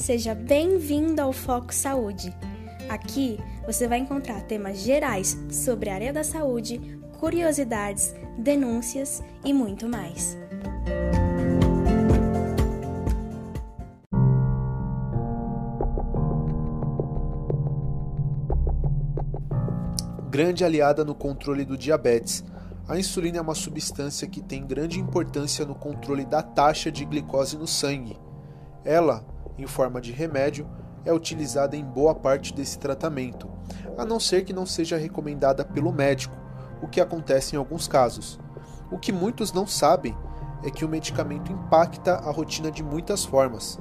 seja bem-vindo ao Foco Saúde. Aqui você vai encontrar temas gerais sobre a área da saúde, curiosidades, denúncias e muito mais. Grande aliada no controle do diabetes. A insulina é uma substância que tem grande importância no controle da taxa de glicose no sangue. Ela, em forma de remédio, é utilizada em boa parte desse tratamento, a não ser que não seja recomendada pelo médico, o que acontece em alguns casos. O que muitos não sabem é que o medicamento impacta a rotina de muitas formas.